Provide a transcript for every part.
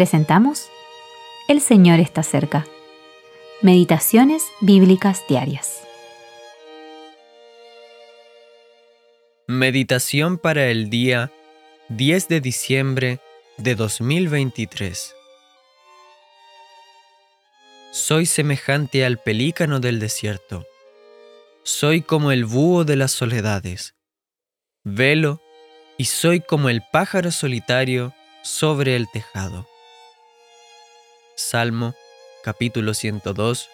presentamos El Señor está cerca. Meditaciones Bíblicas Diarias. Meditación para el día 10 de diciembre de 2023. Soy semejante al pelícano del desierto. Soy como el búho de las soledades. Velo y soy como el pájaro solitario sobre el tejado. Salmo capítulo 102,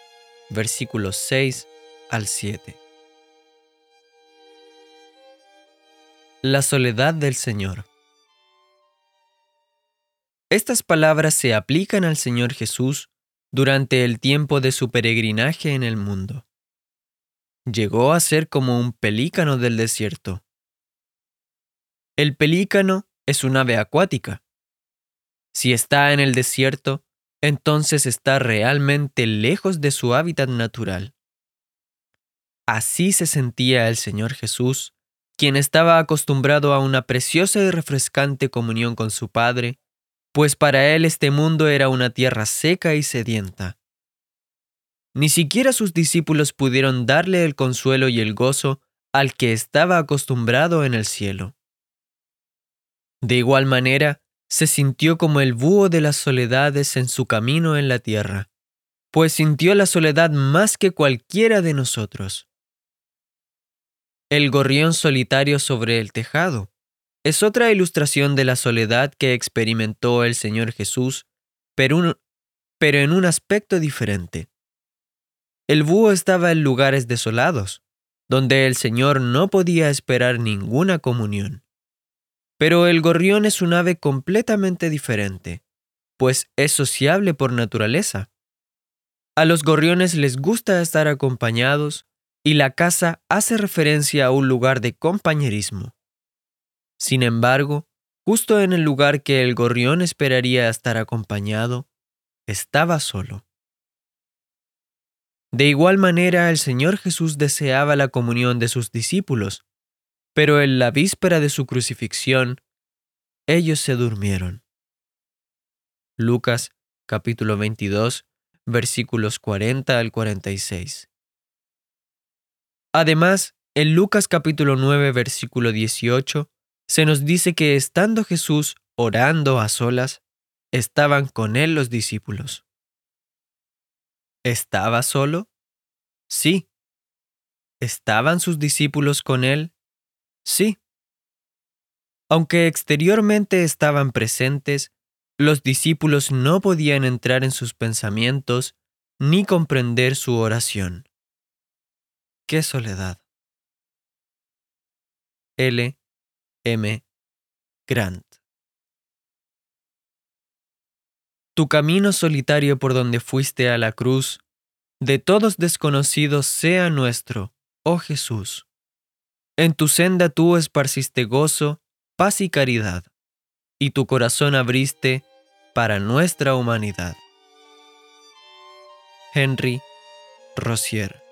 versículos 6 al 7. La soledad del Señor. Estas palabras se aplican al Señor Jesús durante el tiempo de su peregrinaje en el mundo. Llegó a ser como un pelícano del desierto. El pelícano es un ave acuática. Si está en el desierto, entonces está realmente lejos de su hábitat natural. Así se sentía el Señor Jesús, quien estaba acostumbrado a una preciosa y refrescante comunión con su Padre pues para él este mundo era una tierra seca y sedienta. Ni siquiera sus discípulos pudieron darle el consuelo y el gozo al que estaba acostumbrado en el cielo. De igual manera, se sintió como el búho de las soledades en su camino en la tierra, pues sintió la soledad más que cualquiera de nosotros. El gorrión solitario sobre el tejado, es otra ilustración de la soledad que experimentó el Señor Jesús, pero, en un aspecto diferente. El búho estaba en lugares desolados, donde el Señor no podía esperar ninguna comunión. Pero el gorrión es un ave completamente diferente, pues es sociable por naturaleza. A los gorriones les gusta estar acompañados y la casa hace referencia a un lugar de compañerismo. Sin embargo, justo en el lugar que el gorrión esperaría estar acompañado, estaba solo. De igual manera, el Señor Jesús deseaba la comunión de sus discípulos, pero en la víspera de su crucifixión, ellos se durmieron. Lucas capítulo 22, versículos 40 al 46. Además, en Lucas capítulo 9, versículo 18, se nos dice que estando Jesús orando a solas, estaban con él los discípulos. ¿Estaba solo? Sí. ¿Estaban sus discípulos con él? Sí. Aunque exteriormente estaban presentes, los discípulos no podían entrar en sus pensamientos ni comprender su oración. ¡Qué soledad! L. M. Grant. Tu camino solitario por donde fuiste a la cruz, de todos desconocidos sea nuestro, oh Jesús. En tu senda tú esparciste gozo, paz y caridad, y tu corazón abriste para nuestra humanidad. Henry Rossier